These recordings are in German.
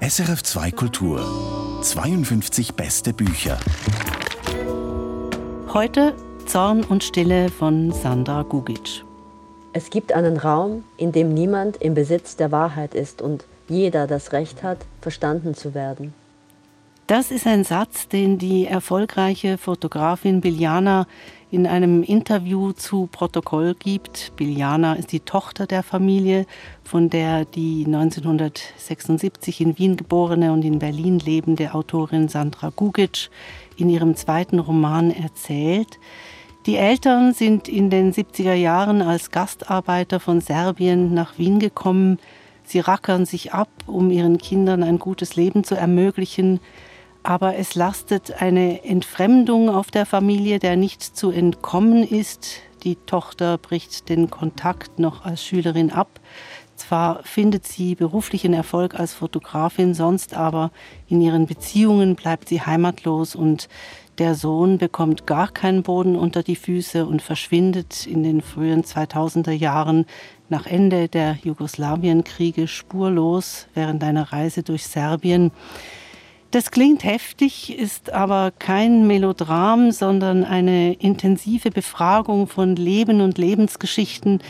SRF 2 Kultur 52 beste Bücher. Heute Zorn und Stille von Sandra Gugic. Es gibt einen Raum, in dem niemand im Besitz der Wahrheit ist und jeder das Recht hat, verstanden zu werden. Das ist ein Satz, den die erfolgreiche Fotografin Biljana in einem Interview zu Protokoll gibt. Biljana ist die Tochter der Familie, von der die 1976 in Wien geborene und in Berlin lebende Autorin Sandra Gugic in ihrem zweiten Roman erzählt. Die Eltern sind in den 70er Jahren als Gastarbeiter von Serbien nach Wien gekommen. Sie rackern sich ab, um ihren Kindern ein gutes Leben zu ermöglichen aber es lastet eine Entfremdung auf der Familie, der nicht zu entkommen ist. Die Tochter bricht den Kontakt noch als Schülerin ab. Zwar findet sie beruflichen Erfolg als Fotografin, sonst aber in ihren Beziehungen bleibt sie heimatlos und der Sohn bekommt gar keinen Boden unter die Füße und verschwindet in den frühen 2000er Jahren nach Ende der Jugoslawienkriege spurlos während einer Reise durch Serbien. Das klingt heftig, ist aber kein Melodram, sondern eine intensive Befragung von Leben und Lebensgeschichten.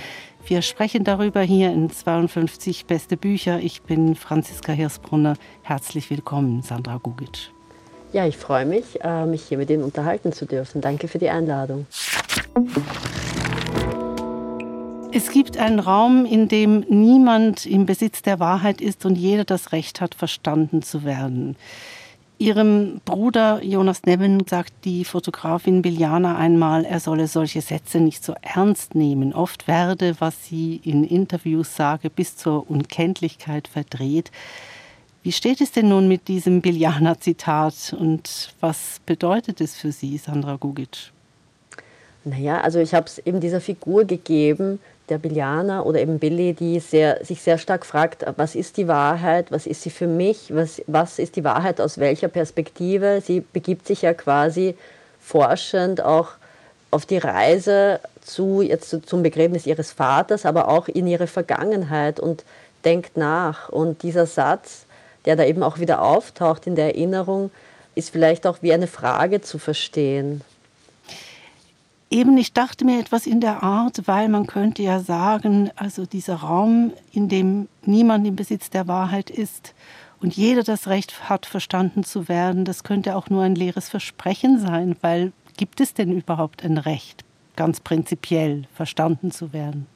Wir sprechen darüber hier in 52 Beste Bücher. Ich bin Franziska Hirsbrunner. Herzlich willkommen, Sandra Gugic. Ja, ich freue mich, äh, mich hier mit Ihnen unterhalten zu dürfen. Danke für die Einladung. Es gibt einen Raum, in dem niemand im Besitz der Wahrheit ist und jeder das Recht hat, verstanden zu werden. Ihrem Bruder Jonas Neven sagt die Fotografin Biljana einmal, er solle solche Sätze nicht so ernst nehmen. Oft werde, was sie in Interviews sage, bis zur Unkenntlichkeit verdreht. Wie steht es denn nun mit diesem Biljana-Zitat und was bedeutet es für Sie, Sandra Gugic? Naja, also ich habe es eben dieser Figur gegeben, der Biljana oder eben Billy, die sehr, sich sehr stark fragt, was ist die Wahrheit, was ist sie für mich, was, was ist die Wahrheit aus welcher Perspektive. Sie begibt sich ja quasi forschend auch auf die Reise zu, jetzt zum Begräbnis ihres Vaters, aber auch in ihre Vergangenheit und denkt nach. Und dieser Satz, der da eben auch wieder auftaucht in der Erinnerung, ist vielleicht auch wie eine Frage zu verstehen. Eben, ich dachte mir etwas in der Art, weil man könnte ja sagen, also dieser Raum, in dem niemand im Besitz der Wahrheit ist und jeder das Recht hat, verstanden zu werden, das könnte auch nur ein leeres Versprechen sein, weil gibt es denn überhaupt ein Recht, ganz prinzipiell verstanden zu werden?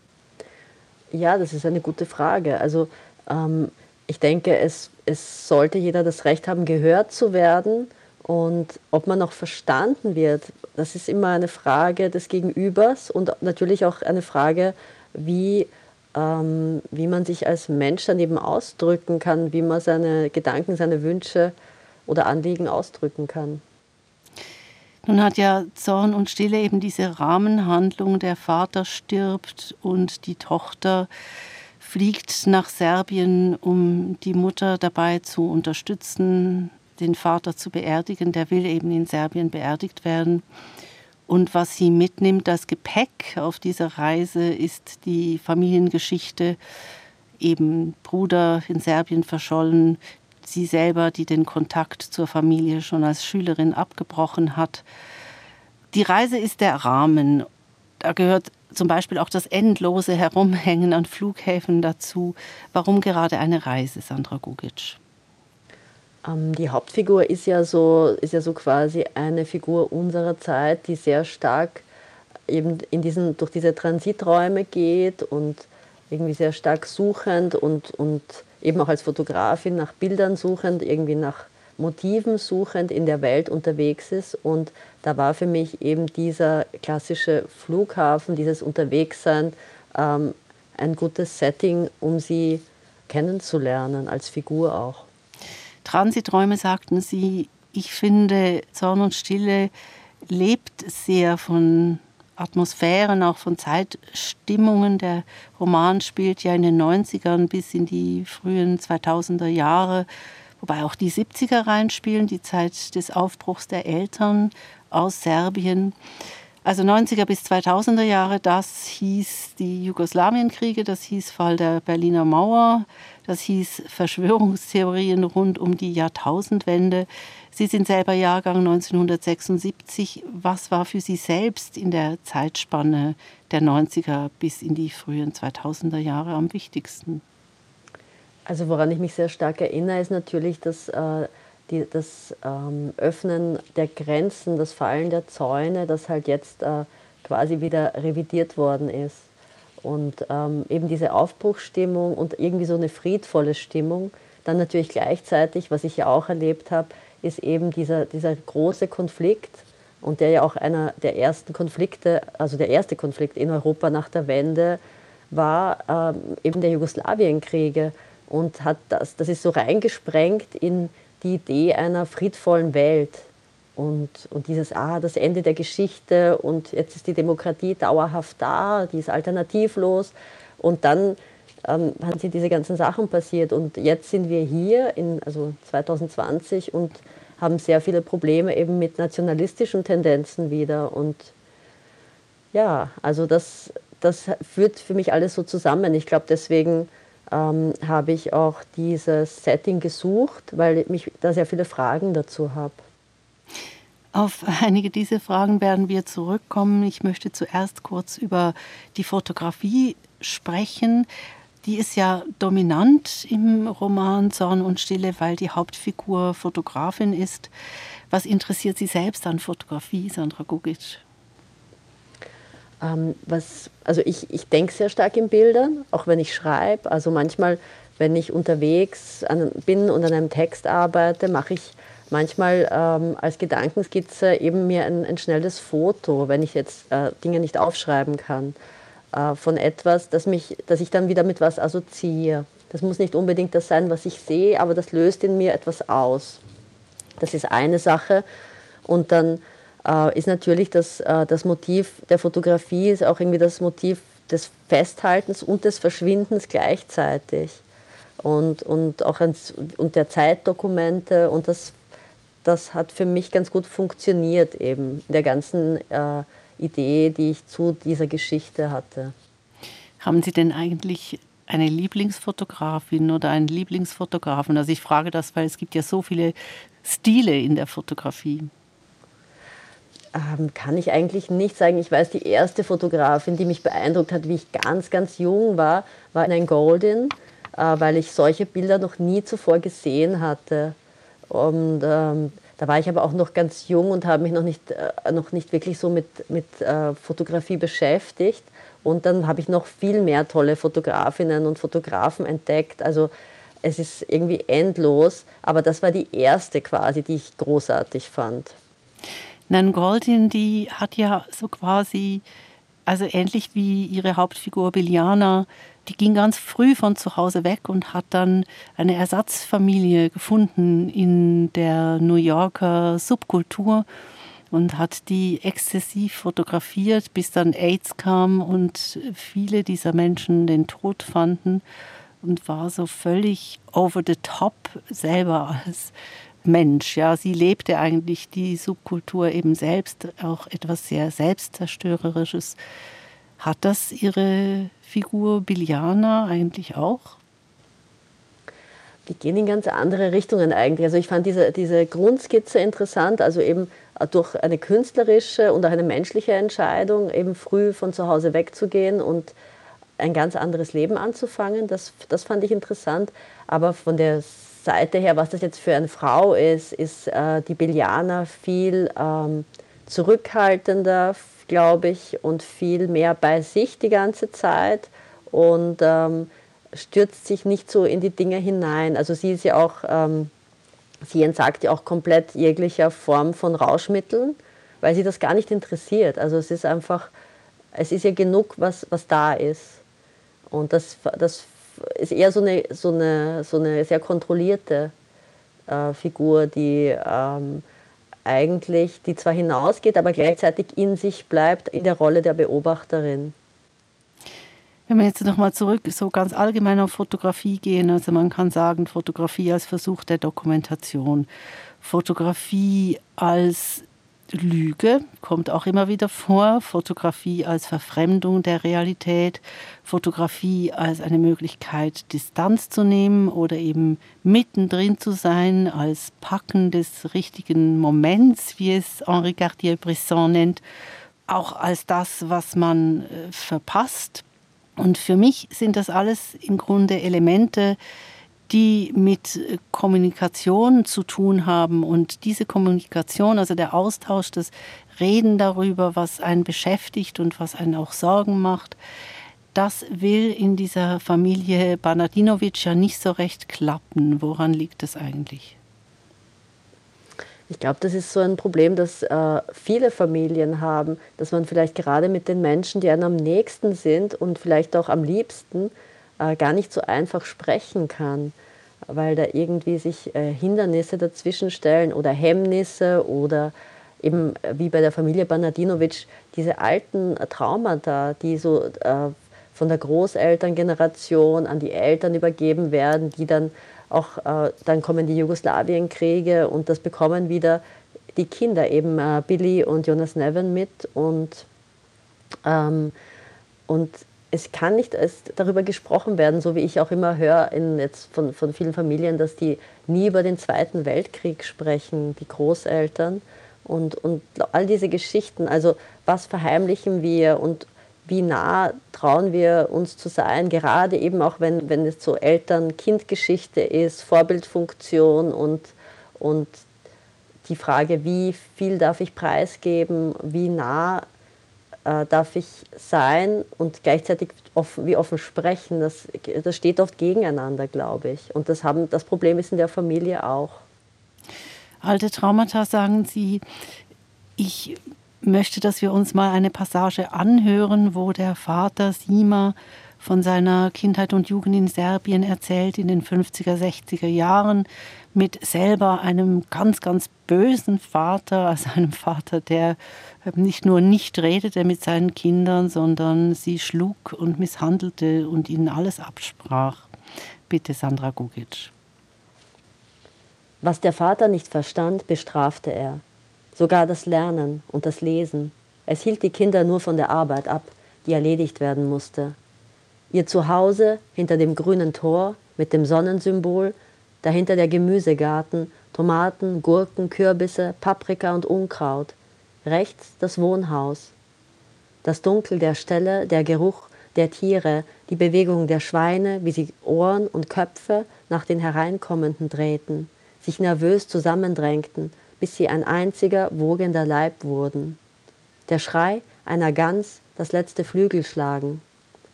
Ja, das ist eine gute Frage. Also ähm, ich denke, es, es sollte jeder das Recht haben, gehört zu werden und ob man auch verstanden wird, das ist immer eine Frage des Gegenübers und natürlich auch eine Frage, wie, ähm, wie man sich als Mensch dann eben ausdrücken kann, wie man seine Gedanken, seine Wünsche oder Anliegen ausdrücken kann. Nun hat ja Zorn und Stille eben diese Rahmenhandlung, der Vater stirbt und die Tochter fliegt nach Serbien, um die Mutter dabei zu unterstützen, den Vater zu beerdigen. Der will eben in Serbien beerdigt werden. Und was sie mitnimmt als Gepäck auf dieser Reise ist die Familiengeschichte, eben Bruder in Serbien verschollen, sie selber, die den Kontakt zur Familie schon als Schülerin abgebrochen hat. Die Reise ist der Rahmen. Da gehört zum Beispiel auch das endlose Herumhängen an Flughäfen dazu. Warum gerade eine Reise, Sandra Gugic? Ähm, die Hauptfigur ist ja, so, ist ja so quasi eine Figur unserer Zeit, die sehr stark eben in diesen, durch diese Transiträume geht und irgendwie sehr stark suchend und, und eben auch als Fotografin nach Bildern suchend, irgendwie nach Motiven suchend in der Welt unterwegs ist. Und da war für mich eben dieser klassische Flughafen, dieses Unterwegssein, ähm, ein gutes Setting, um sie kennenzulernen, als Figur auch. Transiträume sagten Sie, ich finde, Zorn und Stille lebt sehr von Atmosphären, auch von Zeitstimmungen. Der Roman spielt ja in den 90ern bis in die frühen 2000er Jahre, wobei auch die 70er reinspielen, die Zeit des Aufbruchs der Eltern aus Serbien. Also 90er bis 2000er Jahre, das hieß die Jugoslawienkriege, das hieß Fall der Berliner Mauer, das hieß Verschwörungstheorien rund um die Jahrtausendwende. Sie sind selber Jahrgang 1976. Was war für Sie selbst in der Zeitspanne der 90er bis in die frühen 2000er Jahre am wichtigsten? Also woran ich mich sehr stark erinnere, ist natürlich, dass äh, die, das ähm, Öffnen der Grenzen, das Fallen der Zäune, das halt jetzt äh, quasi wieder revidiert worden ist. Und ähm, eben diese Aufbruchsstimmung und irgendwie so eine friedvolle Stimmung. Dann natürlich gleichzeitig, was ich ja auch erlebt habe, ist eben dieser, dieser große Konflikt und der ja auch einer der ersten Konflikte, also der erste Konflikt in Europa nach der Wende war, ähm, eben der Jugoslawienkriege und hat das, das ist so reingesprengt in die Idee einer friedvollen Welt. Und, und dieses, ah, das Ende der Geschichte und jetzt ist die Demokratie dauerhaft da, die ist alternativlos. Und dann ähm, sind diese ganzen Sachen passiert. Und jetzt sind wir hier, in, also 2020 und haben sehr viele Probleme eben mit nationalistischen Tendenzen wieder. Und ja, also das, das führt für mich alles so zusammen. Ich glaube, deswegen ähm, habe ich auch dieses Setting gesucht, weil ich da sehr viele Fragen dazu habe. Auf einige dieser Fragen werden wir zurückkommen. Ich möchte zuerst kurz über die Fotografie sprechen. Die ist ja dominant im Roman Zorn und Stille, weil die Hauptfigur Fotografin ist. Was interessiert Sie selbst an Fotografie, Sandra Gugic? Ähm, was, also ich, ich denke sehr stark in Bildern, auch wenn ich schreibe. Also manchmal, wenn ich unterwegs an, bin und an einem Text arbeite, mache ich manchmal ähm, als Gedankenskizze eben mir ein, ein, schnelles Foto, wenn ich jetzt äh, Dinge nicht aufschreiben kann, äh, von etwas, das, mich, das ich dann wieder mit was assoziiere. Das muss nicht unbedingt das sein, was ich sehe, aber das löst in mir etwas aus. Das ist eine Sache. Und dann äh, ist natürlich das, äh, das Motiv der Fotografie, ist auch irgendwie das Motiv des Festhaltens und des Verschwindens gleichzeitig. Und, und auch ans, und der Zeitdokumente und das, das hat für mich ganz gut funktioniert eben in der ganzen äh, Idee, die ich zu dieser Geschichte hatte. Haben Sie denn eigentlich eine Lieblingsfotografin oder einen Lieblingsfotografen? Also ich frage das, weil es gibt ja so viele Stile in der Fotografie. Ähm, kann ich eigentlich nicht sagen. Ich weiß, die erste Fotografin, die mich beeindruckt hat, wie ich ganz, ganz jung war, war ein Goldin, äh, weil ich solche Bilder noch nie zuvor gesehen hatte. Und ähm, da war ich aber auch noch ganz jung und habe mich noch nicht, äh, noch nicht wirklich so mit, mit äh, Fotografie beschäftigt. Und dann habe ich noch viel mehr tolle Fotografinnen und Fotografen entdeckt. Also es ist irgendwie endlos, aber das war die erste quasi, die ich großartig fand. Nan Goldin, die hat ja so quasi, also ähnlich wie ihre Hauptfigur Biliana, die ging ganz früh von zu Hause weg und hat dann eine Ersatzfamilie gefunden in der New Yorker Subkultur und hat die exzessiv fotografiert, bis dann AIDS kam und viele dieser Menschen den Tod fanden und war so völlig over the top selber als Mensch. Ja, sie lebte eigentlich die Subkultur eben selbst, auch etwas sehr Selbstzerstörerisches. Hat das ihre Figur Biliana eigentlich auch? Die gehen in ganz andere Richtungen eigentlich. Also ich fand diese, diese Grundskizze interessant, also eben durch eine künstlerische und auch eine menschliche Entscheidung, eben früh von zu Hause wegzugehen und ein ganz anderes Leben anzufangen. Das, das fand ich interessant. Aber von der Seite her, was das jetzt für eine Frau ist, ist äh, die Bilianer viel ähm, zurückhaltender, glaube ich, und viel mehr bei sich die ganze Zeit und ähm, stürzt sich nicht so in die Dinge hinein. Also sie ist ja auch, ähm, sie entsagt ja auch komplett jeglicher Form von Rauschmitteln, weil sie das gar nicht interessiert. Also es ist einfach, es ist ja genug, was, was da ist. Und das, das ist eher so eine, so eine, so eine sehr kontrollierte äh, Figur, die ähm, eigentlich, die zwar hinausgeht, aber gleichzeitig in sich bleibt, in der Rolle der Beobachterin. Wenn wir jetzt nochmal zurück so ganz allgemein auf Fotografie gehen, also man kann sagen, Fotografie als Versuch der Dokumentation, Fotografie als Lüge kommt auch immer wieder vor, Fotografie als Verfremdung der Realität, Fotografie als eine Möglichkeit, Distanz zu nehmen oder eben mittendrin zu sein, als Packen des richtigen Moments, wie es Henri Cartier-Bresson nennt, auch als das, was man äh, verpasst. Und für mich sind das alles im Grunde Elemente, die mit Kommunikation zu tun haben. Und diese Kommunikation, also der Austausch, das Reden darüber, was einen beschäftigt und was einen auch Sorgen macht, das will in dieser Familie Banadinovic ja nicht so recht klappen. Woran liegt das eigentlich? Ich glaube, das ist so ein Problem, das äh, viele Familien haben, dass man vielleicht gerade mit den Menschen, die einem am nächsten sind und vielleicht auch am liebsten, äh, gar nicht so einfach sprechen kann, weil da irgendwie sich äh, Hindernisse dazwischen stellen oder Hemmnisse oder eben äh, wie bei der Familie Banadinovic diese alten Traumata, die so äh, von der Großelterngeneration an die Eltern übergeben werden, die dann auch, äh, dann kommen die Jugoslawienkriege und das bekommen wieder die Kinder, eben äh, Billy und Jonas Nevin mit und, ähm, und es kann nicht darüber gesprochen werden, so wie ich auch immer höre in, jetzt von, von vielen Familien, dass die nie über den Zweiten Weltkrieg sprechen, die Großeltern. Und, und all diese Geschichten, also was verheimlichen wir und wie nah trauen wir uns zu sein, gerade eben auch wenn, wenn es so Eltern-Kind-Geschichte ist, Vorbildfunktion und, und die Frage, wie viel darf ich preisgeben, wie nah äh, darf ich sein und gleichzeitig offen, wie offen sprechen, das, das steht oft gegeneinander, glaube ich. Und das, haben, das Problem ist in der Familie auch. Alte Traumata, sagen Sie, ich möchte, dass wir uns mal eine Passage anhören, wo der Vater Sima von seiner Kindheit und Jugend in Serbien erzählt, in den 50er, 60er Jahren, mit selber einem ganz, ganz bösen Vater, also einem Vater, der nicht nur nicht redete mit seinen Kindern, sondern sie schlug und misshandelte und ihnen alles absprach. Bitte, Sandra Gugic. Was der Vater nicht verstand, bestrafte er. Sogar das Lernen und das Lesen. Es hielt die Kinder nur von der Arbeit ab, die erledigt werden musste. Ihr Zuhause hinter dem grünen Tor mit dem Sonnensymbol, dahinter der Gemüsegarten, Tomaten, Gurken, Kürbisse, Paprika und Unkraut – rechts das Wohnhaus. Das Dunkel der Ställe, der Geruch der Tiere, die Bewegung der Schweine, wie sie Ohren und Köpfe nach den Hereinkommenden drehten, sich nervös zusammendrängten, bis sie ein einziger wogender Leib wurden. Der Schrei einer Gans, das letzte Flügelschlagen.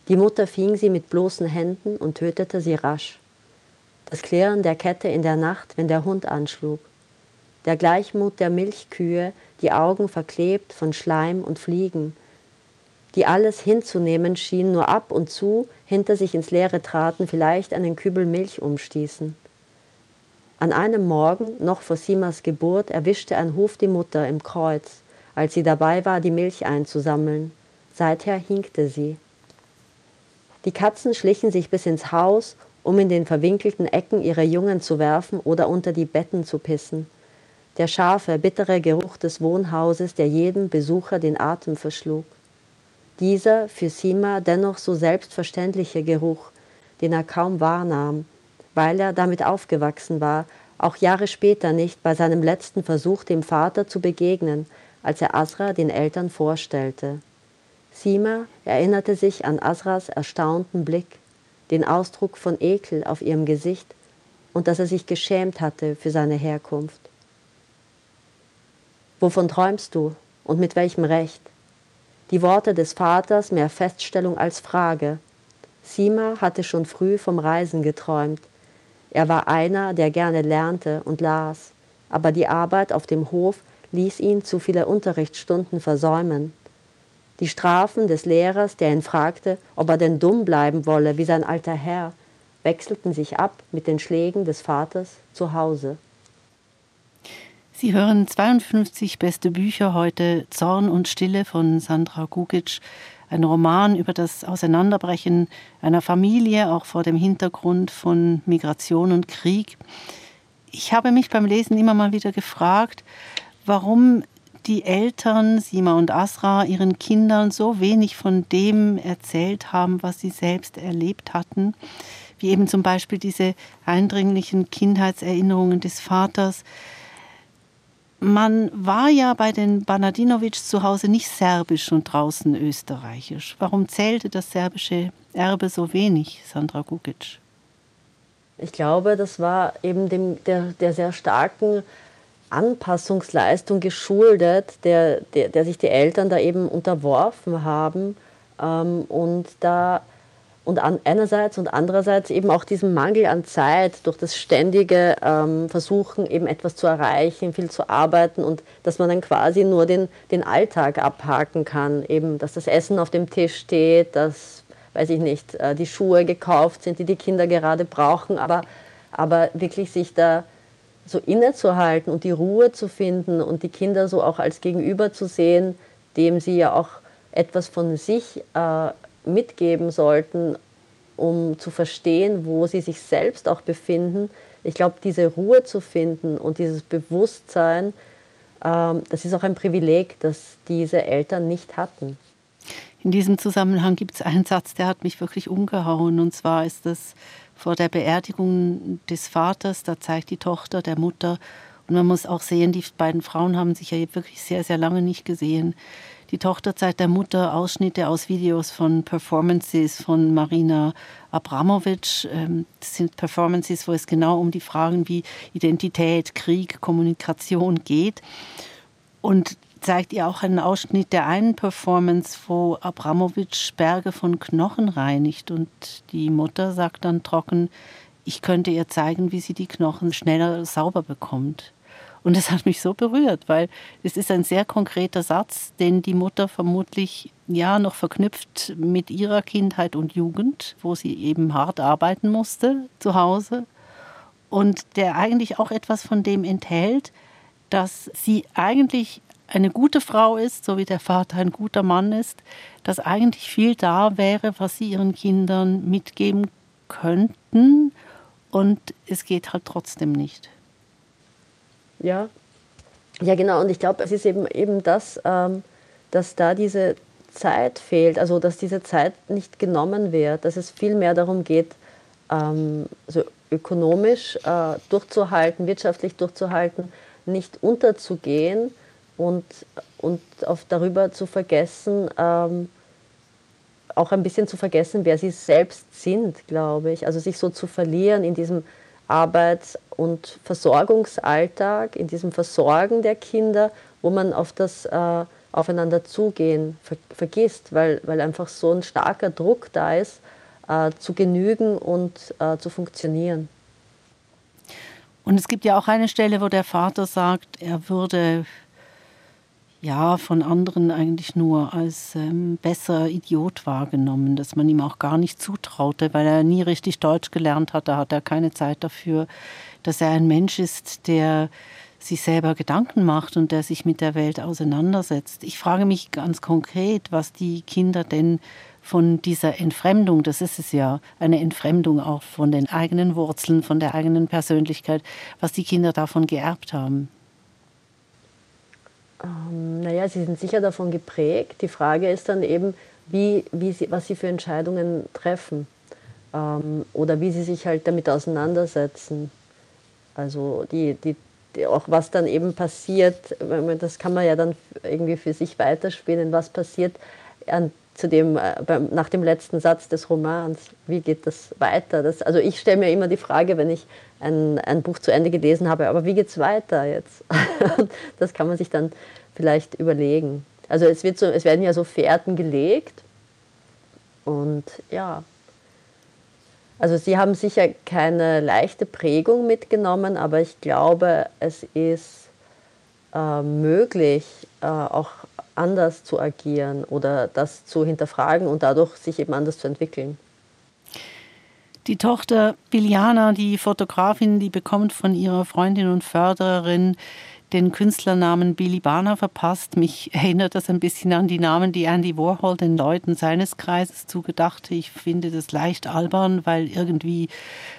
Die Mutter fing sie mit bloßen Händen und tötete sie rasch. Das Klirren der Kette in der Nacht, wenn der Hund anschlug. Der Gleichmut der Milchkühe, die Augen verklebt von Schleim und Fliegen, die alles hinzunehmen schien, nur ab und zu hinter sich ins Leere traten, vielleicht einen Kübel Milch umstießen. An einem Morgen, noch vor Simas Geburt, erwischte ein Huf die Mutter im Kreuz, als sie dabei war, die Milch einzusammeln. Seither hinkte sie. Die Katzen schlichen sich bis ins Haus, um in den verwinkelten Ecken ihre Jungen zu werfen oder unter die Betten zu pissen der scharfe, bittere Geruch des Wohnhauses, der jedem Besucher den Atem verschlug. Dieser für Sima dennoch so selbstverständliche Geruch, den er kaum wahrnahm, weil er damit aufgewachsen war, auch Jahre später nicht bei seinem letzten Versuch dem Vater zu begegnen, als er Asra den Eltern vorstellte. Sima erinnerte sich an Asras erstaunten Blick, den Ausdruck von Ekel auf ihrem Gesicht und dass er sich geschämt hatte für seine Herkunft. Wovon träumst du und mit welchem Recht? Die Worte des Vaters mehr Feststellung als Frage. Sima hatte schon früh vom Reisen geträumt. Er war einer, der gerne lernte und las, aber die Arbeit auf dem Hof ließ ihn zu viele Unterrichtsstunden versäumen. Die Strafen des Lehrers, der ihn fragte, ob er denn dumm bleiben wolle wie sein alter Herr, wechselten sich ab mit den Schlägen des Vaters zu Hause. Sie hören 52 beste Bücher heute Zorn und Stille von Sandra Gugic, ein Roman über das Auseinanderbrechen einer Familie, auch vor dem Hintergrund von Migration und Krieg. Ich habe mich beim Lesen immer mal wieder gefragt, warum die Eltern, Sima und Asra, ihren Kindern so wenig von dem erzählt haben, was sie selbst erlebt hatten, wie eben zum Beispiel diese eindringlichen Kindheitserinnerungen des Vaters. Man war ja bei den Banadinovic zu Hause nicht serbisch und draußen österreichisch. Warum zählte das serbische Erbe so wenig, Sandra Gugic? Ich glaube, das war eben dem, der, der sehr starken Anpassungsleistung geschuldet, der, der, der sich die Eltern da eben unterworfen haben ähm, und da und an, einerseits und andererseits eben auch diesem Mangel an Zeit durch das ständige ähm, Versuchen, eben etwas zu erreichen, viel zu arbeiten und dass man dann quasi nur den, den Alltag abhaken kann, eben dass das Essen auf dem Tisch steht, dass, weiß ich nicht, äh, die Schuhe gekauft sind, die die Kinder gerade brauchen, aber, aber wirklich sich da so innezuhalten und die Ruhe zu finden und die Kinder so auch als Gegenüber zu sehen, dem sie ja auch etwas von sich äh, mitgeben sollten, um zu verstehen, wo sie sich selbst auch befinden. Ich glaube, diese Ruhe zu finden und dieses Bewusstsein, ähm, das ist auch ein Privileg, das diese Eltern nicht hatten. In diesem Zusammenhang gibt es einen Satz, der hat mich wirklich umgehauen. Und zwar ist das vor der Beerdigung des Vaters, da zeigt die Tochter der Mutter, und man muss auch sehen, die beiden Frauen haben sich ja wirklich sehr, sehr lange nicht gesehen. Die Tochter zeigt der Mutter Ausschnitte aus Videos von Performances von Marina Abramovic. Ähm, das sind Performances, wo es genau um die Fragen wie Identität, Krieg, Kommunikation geht. Und zeigt ihr auch einen Ausschnitt der einen Performance, wo Abramovic Berge von Knochen reinigt. Und die Mutter sagt dann trocken, ich könnte ihr zeigen, wie sie die Knochen schneller sauber bekommt. Und das hat mich so berührt, weil es ist ein sehr konkreter Satz, den die Mutter vermutlich ja noch verknüpft mit ihrer Kindheit und Jugend, wo sie eben hart arbeiten musste zu Hause und der eigentlich auch etwas von dem enthält, dass sie eigentlich eine gute Frau ist, so wie der Vater ein guter Mann ist, dass eigentlich viel da wäre, was sie ihren Kindern mitgeben könnten und es geht halt trotzdem nicht. Ja, ja genau. Und ich glaube, es ist eben, eben das, ähm, dass da diese Zeit fehlt, also dass diese Zeit nicht genommen wird, dass es viel mehr darum geht, ähm, so ökonomisch äh, durchzuhalten, wirtschaftlich durchzuhalten, nicht unterzugehen und, und auf darüber zu vergessen, ähm, auch ein bisschen zu vergessen, wer sie selbst sind, glaube ich. Also sich so zu verlieren in diesem Arbeits- und Versorgungsalltag, in diesem Versorgen der Kinder, wo man auf das äh, Aufeinander zugehen ver vergisst, weil, weil einfach so ein starker Druck da ist, äh, zu genügen und äh, zu funktionieren. Und es gibt ja auch eine Stelle, wo der Vater sagt, er würde ja von anderen eigentlich nur als ähm, besser Idiot wahrgenommen, dass man ihm auch gar nicht zutraute, weil er nie richtig Deutsch gelernt hat, da hat er keine Zeit dafür, dass er ein Mensch ist, der sich selber Gedanken macht und der sich mit der Welt auseinandersetzt. Ich frage mich ganz konkret, was die Kinder denn von dieser Entfremdung, das ist es ja, eine Entfremdung auch von den eigenen Wurzeln, von der eigenen Persönlichkeit, was die Kinder davon geerbt haben. Ähm, naja, sie sind sicher davon geprägt. Die Frage ist dann eben, wie, wie sie, was sie für Entscheidungen treffen ähm, oder wie sie sich halt damit auseinandersetzen. Also die, die, die, auch was dann eben passiert, das kann man ja dann irgendwie für sich weiterspielen, was passiert an, zu dem, äh, beim, nach dem letzten Satz des Romans, wie geht das weiter? Das, also ich stelle mir immer die Frage, wenn ich ein, ein Buch zu Ende gelesen habe, aber wie geht es weiter jetzt? das kann man sich dann vielleicht überlegen. Also es, wird so, es werden ja so Fährten gelegt und ja, also sie haben sicher keine leichte Prägung mitgenommen, aber ich glaube, es ist äh, möglich, äh, auch anders zu agieren oder das zu hinterfragen und dadurch sich eben anders zu entwickeln. Die Tochter Biljana, die Fotografin, die bekommt von ihrer Freundin und Fördererin den Künstlernamen Billy Barner verpasst. Mich erinnert das ein bisschen an die Namen, die Andy Warhol den Leuten seines Kreises zugedachte. Ich finde das leicht albern, weil irgendwie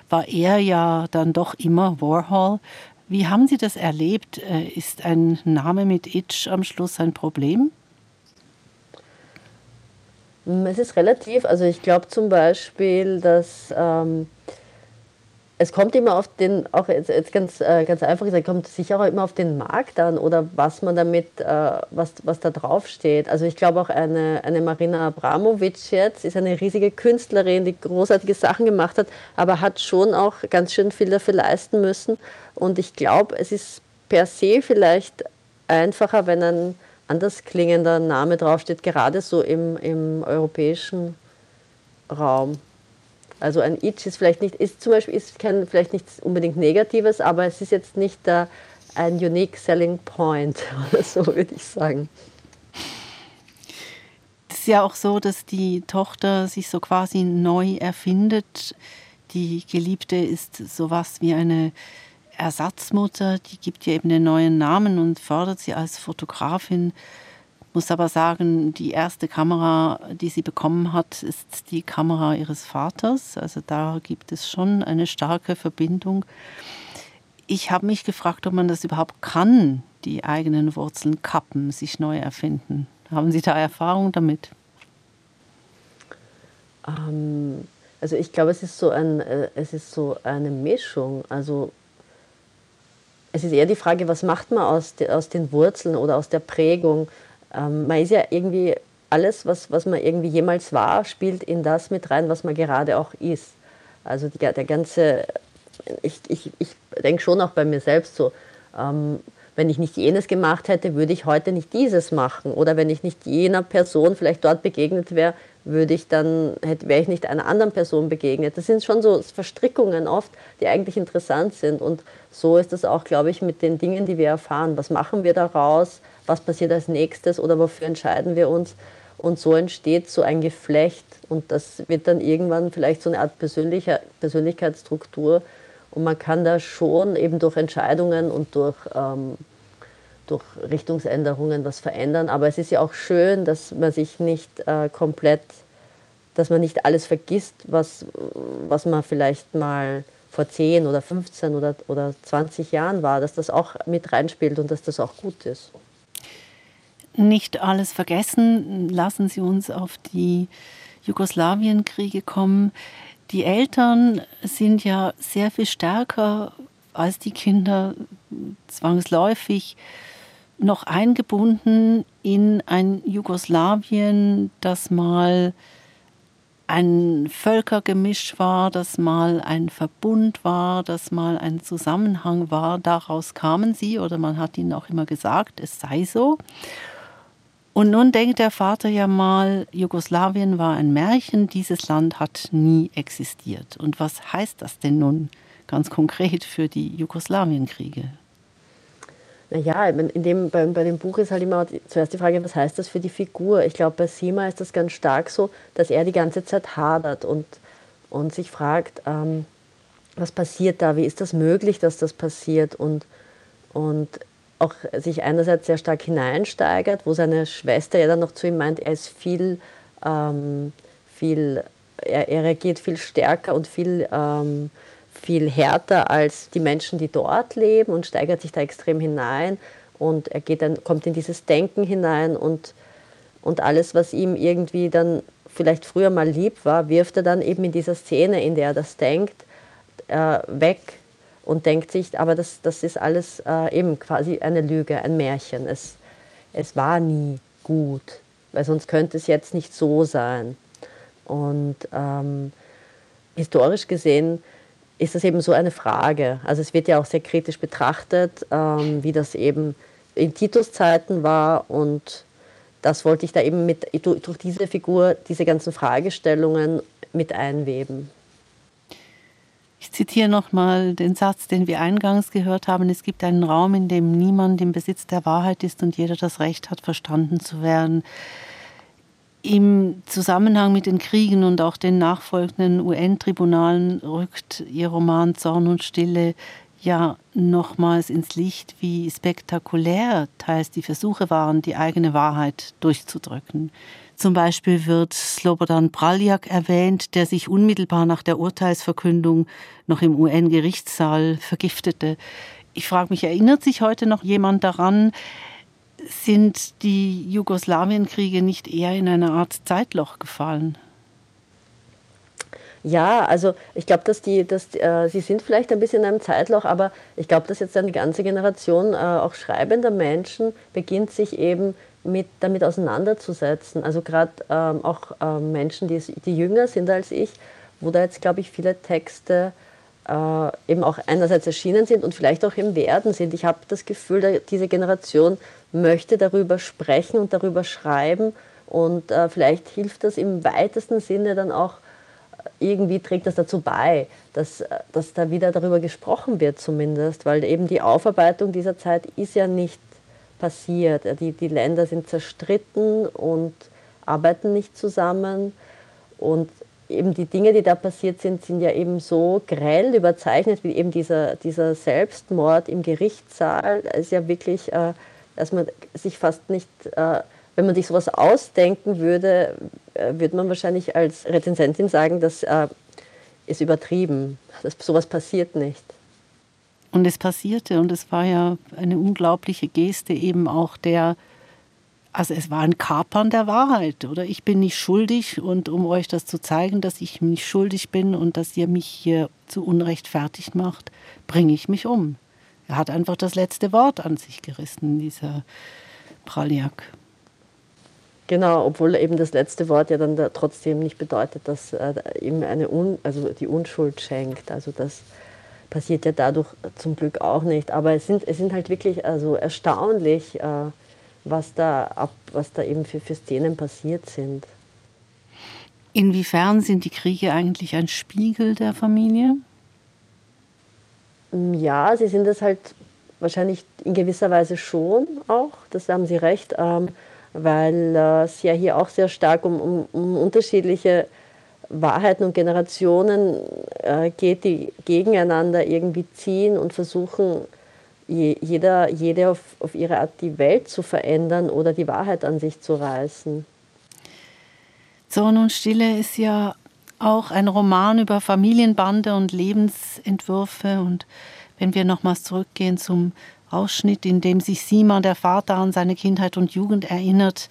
war er ja dann doch immer Warhol. Wie haben Sie das erlebt? Äh, ist ein Name mit Itch am Schluss ein Problem? Es ist relativ. Also ich glaube zum Beispiel, dass ähm, es kommt immer auf den, auch jetzt, jetzt ganz, äh, ganz einfach gesagt, kommt sicher auch immer auf den Markt an oder was man damit, äh, was, was da drauf steht. Also ich glaube auch eine, eine Marina Abramovic jetzt ist eine riesige Künstlerin, die großartige Sachen gemacht hat, aber hat schon auch ganz schön viel dafür leisten müssen. Und ich glaube, es ist per se vielleicht einfacher, wenn ein anders klingender Name draufsteht, gerade so im, im europäischen Raum. Also ein Itch ist vielleicht nicht, ist zum Beispiel ist kein, vielleicht nichts unbedingt Negatives, aber es ist jetzt nicht der, ein unique selling point oder so, würde ich sagen. Es ist ja auch so, dass die Tochter sich so quasi neu erfindet. Die Geliebte ist sowas wie eine Ersatzmutter, die gibt ihr eben den neuen Namen und fördert sie als Fotografin muss aber sagen, die erste Kamera, die sie bekommen hat, ist die Kamera ihres Vaters. Also da gibt es schon eine starke Verbindung. Ich habe mich gefragt, ob man das überhaupt kann, die eigenen Wurzeln kappen, sich neu erfinden. Haben Sie da Erfahrung damit? Ähm, also ich glaube, es ist so ein, äh, es ist so eine Mischung. Also es ist eher die Frage, was macht man aus, de, aus den Wurzeln oder aus der Prägung? Ähm, man ist ja irgendwie, alles, was, was man irgendwie jemals war, spielt in das mit rein, was man gerade auch ist. Also die, der ganze, ich, ich, ich denke schon auch bei mir selbst so, ähm, wenn ich nicht jenes gemacht hätte, würde ich heute nicht dieses machen. Oder wenn ich nicht jener Person vielleicht dort begegnet wäre, würde ich dann, wäre ich nicht einer anderen Person begegnet. Das sind schon so Verstrickungen oft, die eigentlich interessant sind. Und so ist es auch, glaube ich, mit den Dingen, die wir erfahren. Was machen wir daraus? Was passiert als nächstes oder wofür entscheiden wir uns. Und so entsteht so ein Geflecht und das wird dann irgendwann vielleicht so eine Art persönlicher, Persönlichkeitsstruktur. Und man kann da schon eben durch Entscheidungen und durch, ähm, durch Richtungsänderungen was verändern. Aber es ist ja auch schön, dass man sich nicht äh, komplett, dass man nicht alles vergisst, was, was man vielleicht mal vor 10 oder 15 oder, oder 20 Jahren war, dass das auch mit reinspielt und dass das auch gut ist nicht alles vergessen. Lassen Sie uns auf die Jugoslawienkriege kommen. Die Eltern sind ja sehr viel stärker als die Kinder zwangsläufig noch eingebunden in ein Jugoslawien, das mal ein Völkergemisch war, das mal ein Verbund war, das mal ein Zusammenhang war. Daraus kamen sie, oder man hat ihnen auch immer gesagt, es sei so. Und nun denkt der Vater ja mal, Jugoslawien war ein Märchen, dieses Land hat nie existiert. Und was heißt das denn nun ganz konkret für die Jugoslawienkriege? Naja, in dem, bei, bei dem Buch ist halt immer zuerst die Frage, was heißt das für die Figur? Ich glaube, bei Sima ist das ganz stark so, dass er die ganze Zeit hadert und, und sich fragt, ähm, was passiert da? Wie ist das möglich, dass das passiert? Und, und auch sich einerseits sehr stark hineinsteigert, wo seine Schwester ja dann noch zu ihm meint, er ist viel, ähm, viel er, er, reagiert viel stärker und viel, ähm, viel härter als die Menschen, die dort leben und steigert sich da extrem hinein. Und er geht dann, kommt in dieses Denken hinein und, und alles, was ihm irgendwie dann vielleicht früher mal lieb war, wirft er dann eben in dieser Szene, in der er das denkt, äh, weg und denkt sich, aber das, das ist alles äh, eben quasi eine Lüge, ein Märchen. Es, es war nie gut, weil sonst könnte es jetzt nicht so sein. Und ähm, historisch gesehen ist das eben so eine Frage. Also es wird ja auch sehr kritisch betrachtet, ähm, wie das eben in Titus Zeiten war und das wollte ich da eben mit, durch diese Figur, diese ganzen Fragestellungen mit einweben. Ich zitiere nochmal den Satz, den wir eingangs gehört haben. Es gibt einen Raum, in dem niemand im Besitz der Wahrheit ist und jeder das Recht hat, verstanden zu werden. Im Zusammenhang mit den Kriegen und auch den nachfolgenden UN-Tribunalen rückt Ihr Roman Zorn und Stille ja nochmals ins Licht, wie spektakulär teils die Versuche waren, die eigene Wahrheit durchzudrücken. Zum Beispiel wird Slobodan Praljak erwähnt, der sich unmittelbar nach der Urteilsverkündung noch im UN-Gerichtssaal vergiftete. Ich frage mich, erinnert sich heute noch jemand daran, sind die Jugoslawienkriege nicht eher in eine Art Zeitloch gefallen? Ja, also ich glaube, dass die, dass äh, sie sind vielleicht ein bisschen in einem Zeitloch, aber ich glaube, dass jetzt eine ganze Generation äh, auch schreibender Menschen beginnt sich eben mit, damit auseinanderzusetzen. Also gerade ähm, auch ähm, Menschen, die, die jünger sind als ich, wo da jetzt, glaube ich, viele Texte äh, eben auch einerseits erschienen sind und vielleicht auch im Werden sind. Ich habe das Gefühl, diese Generation möchte darüber sprechen und darüber schreiben und äh, vielleicht hilft das im weitesten Sinne dann auch irgendwie trägt das dazu bei, dass, dass da wieder darüber gesprochen wird zumindest, weil eben die Aufarbeitung dieser Zeit ist ja nicht passiert. Die, die Länder sind zerstritten und arbeiten nicht zusammen und eben die Dinge, die da passiert sind, sind ja eben so grell überzeichnet, wie eben dieser, dieser Selbstmord im Gerichtssaal. Das ist ja wirklich, äh, dass man sich fast nicht äh, wenn man sich sowas ausdenken würde, äh, würde man wahrscheinlich als Rezensentin sagen, das ist übertrieben. Das, sowas passiert nicht. Und es passierte und es war ja eine unglaubliche Geste eben auch der, also es war ein Kapern der Wahrheit, oder? Ich bin nicht schuldig und um euch das zu zeigen, dass ich nicht schuldig bin und dass ihr mich hier zu Unrecht fertig macht, bringe ich mich um. Er hat einfach das letzte Wort an sich gerissen, dieser Praljak. Genau, obwohl eben das letzte Wort ja dann da trotzdem nicht bedeutet, dass äh, ihm eine Un also die Unschuld schenkt. Also das passiert ja dadurch zum Glück auch nicht. Aber es sind, es sind halt wirklich also erstaunlich, äh, was, da ab, was da eben für, für Szenen passiert sind. Inwiefern sind die Kriege eigentlich ein Spiegel der Familie? Mm, ja, sie sind es halt wahrscheinlich in gewisser Weise schon auch, das haben Sie recht. Ähm, weil äh, es ja hier auch sehr stark um, um, um unterschiedliche Wahrheiten und Generationen äh, geht, die gegeneinander irgendwie ziehen und versuchen, je, jeder, jede auf, auf ihre Art die Welt zu verändern oder die Wahrheit an sich zu reißen. Zorn und Stille ist ja auch ein Roman über Familienbande und Lebensentwürfe. Und wenn wir nochmals zurückgehen zum Ausschnitt, in dem sich Simon, der Vater, an seine Kindheit und Jugend erinnert,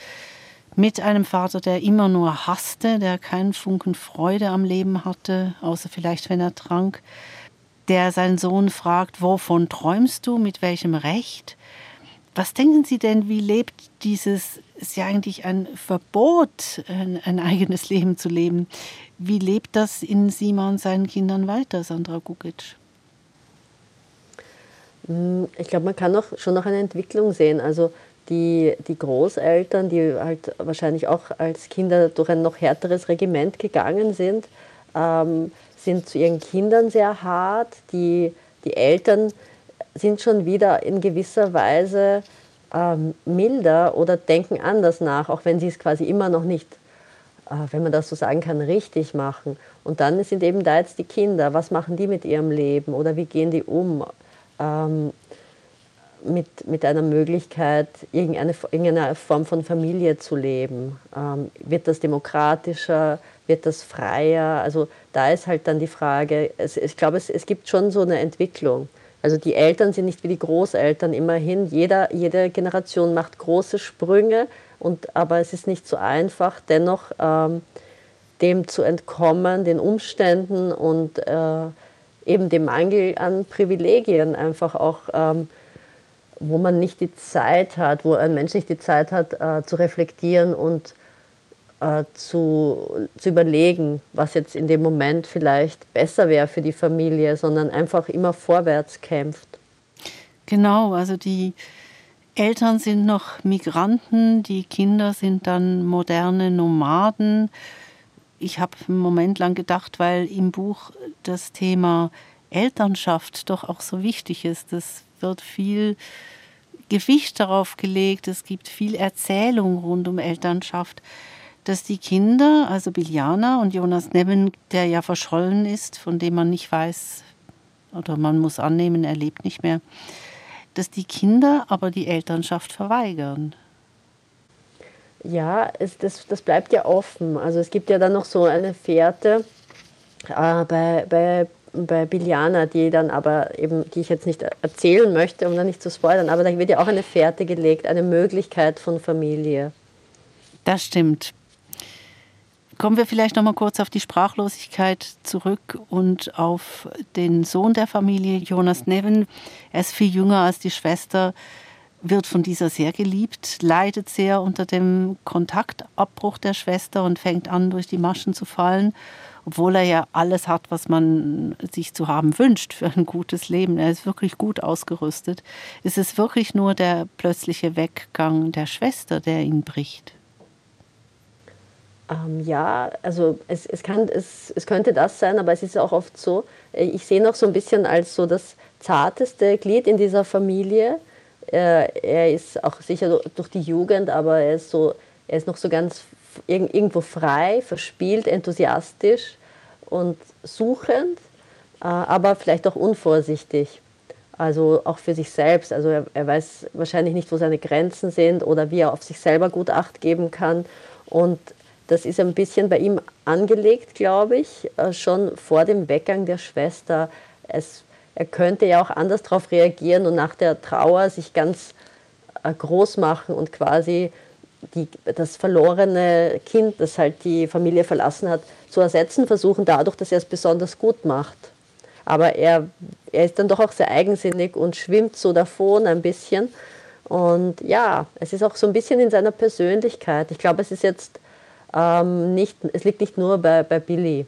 mit einem Vater, der immer nur hasste, der keinen Funken Freude am Leben hatte, außer vielleicht, wenn er trank, der seinen Sohn fragt, wovon träumst du, mit welchem Recht? Was denken Sie denn, wie lebt dieses, ist ja eigentlich ein Verbot, ein, ein eigenes Leben zu leben. Wie lebt das in Simon seinen Kindern weiter, Sandra Gugic? Hm, ich glaube, man kann auch schon noch eine Entwicklung sehen. Also die, die Großeltern, die halt wahrscheinlich auch als Kinder durch ein noch härteres Regiment gegangen sind, ähm, sind zu ihren Kindern sehr hart. Die, die Eltern sind schon wieder in gewisser Weise ähm, milder oder denken anders nach, auch wenn sie es quasi immer noch nicht, äh, wenn man das so sagen kann, richtig machen. Und dann sind eben da jetzt die Kinder. Was machen die mit ihrem Leben oder wie gehen die um? ähm, mit, mit einer Möglichkeit, irgendeine, irgendeine Form von Familie zu leben. Ähm, wird das demokratischer? Wird das freier? Also da ist halt dann die Frage, es, ich glaube, es, es gibt schon so eine Entwicklung. Also die Eltern sind nicht wie die Großeltern immerhin. Jeder, jede Generation macht große Sprünge, und, aber es ist nicht so einfach, dennoch ähm, dem zu entkommen, den Umständen und äh, eben dem Mangel an Privilegien einfach auch, ähm, wo man nicht die Zeit hat, wo ein Mensch nicht die Zeit hat, äh, zu reflektieren und äh, zu, zu überlegen, was jetzt in dem Moment vielleicht besser wäre für die Familie, sondern einfach immer vorwärts kämpft. Genau, also die Eltern sind noch Migranten, die Kinder sind dann moderne Nomaden ich habe einen Moment lang gedacht, weil im Buch das Thema Elternschaft doch auch so wichtig ist. Es wird viel Gewicht darauf gelegt, es gibt viel Erzählung rund um Elternschaft, dass die Kinder, also Biljana und Jonas Nebben, der ja verschollen ist, von dem man nicht weiß, oder man muss annehmen, er lebt nicht mehr, dass die Kinder aber die Elternschaft verweigern. Ja, es, das, das bleibt ja offen. Also es gibt ja dann noch so eine Fährte äh, bei, bei bei Biliana, die dann aber eben, die ich jetzt nicht erzählen möchte, um da nicht zu spoilern, aber da wird ja auch eine Fährte gelegt, eine Möglichkeit von Familie. Das stimmt. Kommen wir vielleicht noch mal kurz auf die Sprachlosigkeit zurück und auf den Sohn der Familie, Jonas Nevin. Er ist viel jünger als die Schwester, wird von dieser sehr geliebt, leidet sehr unter dem Kontaktabbruch der Schwester und fängt an, durch die Maschen zu fallen obwohl er ja alles hat, was man sich zu haben wünscht für ein gutes Leben. Er ist wirklich gut ausgerüstet. Ist es wirklich nur der plötzliche Weggang der Schwester, der ihn bricht? Ähm, ja, also es, es, kann, es, es könnte das sein, aber es ist auch oft so, äh, ich sehe noch so ein bisschen als so das zarteste Glied in dieser Familie. Er, äh, er ist auch sicher durch die Jugend, aber er ist, so, er ist noch so ganz irgendwo frei, verspielt, enthusiastisch und suchend, äh, aber vielleicht auch unvorsichtig. Also auch für sich selbst. Also er, er, weiß wahrscheinlich nicht, wo seine Grenzen sind oder wie er auf sich selber gut Acht geben kann. Und das ist ein bisschen bei ihm angelegt, glaube ich, äh, schon vor dem Weggang der Schwester. Es, er könnte ja auch anders darauf reagieren und nach der Trauer sich ganz äh, groß machen und quasi die, das verlorene Kind, das halt die Familie verlassen hat, zu ersetzen versuchen, dadurch, dass er es besonders gut macht. Aber er, er ist dann doch auch sehr eigensinnig und schwimmt so davon ein bisschen. Und ja, es ist auch so ein bisschen in seiner Persönlichkeit. Ich glaube, es ist jetzt ähm, nicht, es liegt nicht nur bei, bei Billy.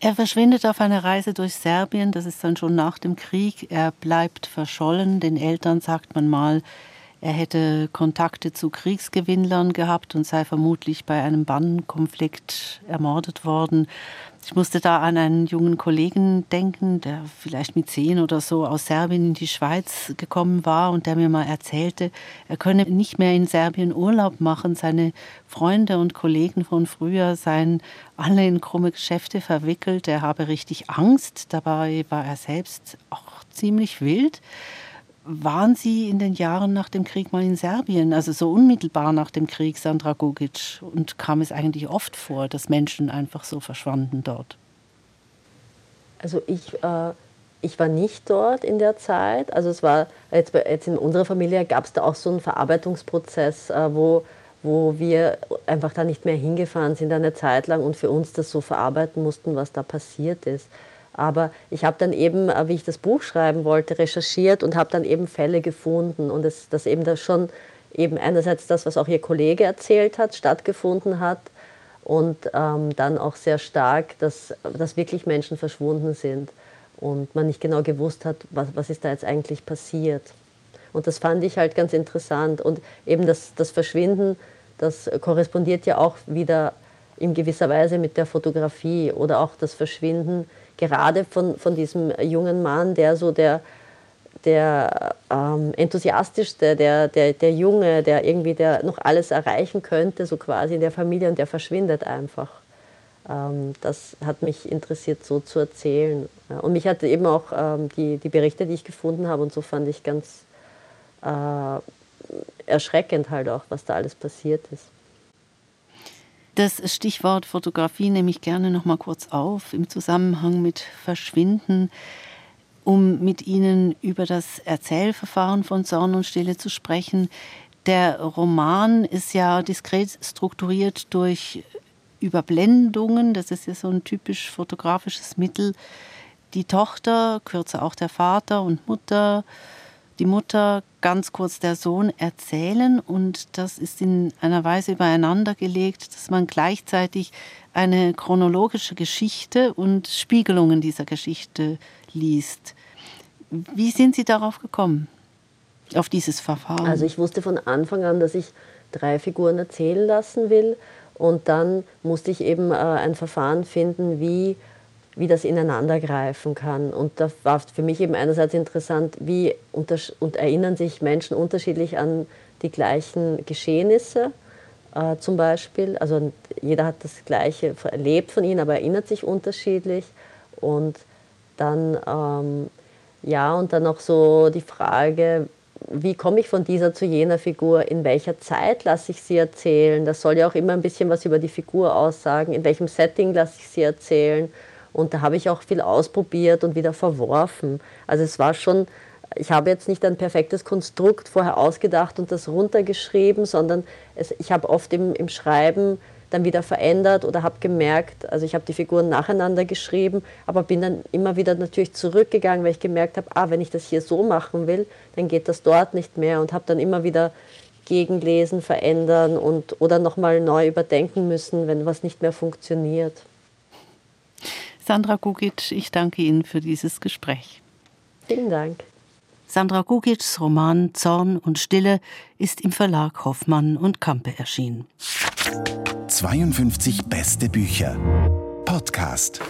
Er verschwindet auf einer Reise durch Serbien, das ist dann schon nach dem Krieg. Er bleibt verschollen. Den Eltern sagt man mal, er hätte Kontakte zu Kriegsgewinnlern gehabt und sei vermutlich bei einem Bandenkonflikt ermordet worden. Ich musste da an einen jungen Kollegen denken, der vielleicht mit zehn oder so aus Serbien in die Schweiz gekommen war und der mir mal erzählte, er könne nicht mehr in Serbien Urlaub machen. Seine Freunde und Kollegen von früher seien alle in krumme Geschäfte verwickelt. Er habe richtig Angst. Dabei war er selbst auch ziemlich wild. Waren Sie in den Jahren nach dem Krieg mal in Serbien, also so unmittelbar nach dem Krieg, Sandra Gogic? Und kam es eigentlich oft vor, dass Menschen einfach so verschwanden dort? Also ich, äh, ich war nicht dort in der Zeit. Also es war, jetzt, jetzt in unserer Familie gab es da auch so einen Verarbeitungsprozess, äh, wo, wo wir einfach da nicht mehr hingefahren sind eine Zeit lang und für uns das so verarbeiten mussten, was da passiert ist. Aber ich habe dann eben, äh, wie ich das Buch schreiben wollte, recherchiert und habe dann eben Fälle gefunden und es, dass eben das schon eben einerseits das, was auch Ihr Kollege erzählt hat, stattgefunden hat und ähm, dann auch sehr stark, dass, dass wirklich Menschen verschwunden sind und man nicht genau gewusst hat, was, was ist da jetzt eigentlich passiert. Und das fand ich halt ganz interessant. Und eben das, das Verschwinden, das korrespondiert ja auch wieder in gewisser Weise mit der Fotografie oder auch das Verschwinden gerade von, von diesem jungen Mann, der so der, der ähm, enthusiastischste, der, der, der Junge, der irgendwie der noch alles erreichen könnte, so quasi in der Familie und der verschwindet einfach. Ähm, das hat mich interessiert, so zu erzählen. Und mich hat eben auch ähm, die, die Berichte, die ich gefunden habe und so fand ich ganz äh, erschreckend halt auch, was da alles passiert ist. Das Stichwort Fotografie nehme ich gerne noch mal kurz auf im Zusammenhang mit Verschwinden, um mit Ihnen über das Erzählverfahren von Zorn und Stille zu sprechen. Der Roman ist ja diskret strukturiert durch Überblendungen. Das ist ja so ein typisch fotografisches Mittel. Die Tochter, kürzer auch der Vater und Mutter, die Mutter, ganz kurz der Sohn erzählen und das ist in einer Weise übereinander gelegt, dass man gleichzeitig eine chronologische Geschichte und Spiegelungen dieser Geschichte liest. Wie sind Sie darauf gekommen, auf dieses Verfahren? Also ich wusste von Anfang an, dass ich drei Figuren erzählen lassen will und dann musste ich eben äh, ein Verfahren finden, wie wie das ineinandergreifen kann. Und da war für mich eben einerseits interessant, wie und erinnern sich Menschen unterschiedlich an die gleichen Geschehnisse äh, zum Beispiel. Also jeder hat das Gleiche erlebt von ihnen, aber erinnert sich unterschiedlich. Und dann, ähm, ja, und dann auch so die Frage, wie komme ich von dieser zu jener Figur, in welcher Zeit lasse ich sie erzählen. Das soll ja auch immer ein bisschen was über die Figur aussagen, in welchem Setting lasse ich sie erzählen Und da habe ich auch viel ausprobiert und wieder verworfen. Also es war schon, ich habe jetzt nicht ein perfektes Konstrukt vorher ausgedacht und das runtergeschrieben, sondern es, ich habe oft im, im Schreiben dann wieder verändert oder habe gemerkt, also ich habe die Figuren nacheinander geschrieben, aber bin dann immer wieder natürlich zurückgegangen, weil ich gemerkt habe, ah, wenn ich das hier so machen will, dann geht das dort nicht mehr und habe dann immer wieder gegenlesen, verändern und oder nochmal neu überdenken müssen, wenn was nicht mehr funktioniert. Sandra Gugic, ich danke Ihnen für dieses Gespräch. Vielen Dank. Sandra Gugic's Roman Zorn und Stille ist im Verlag Hoffmann und Kampe erschienen. 52 beste Bücher. Podcast.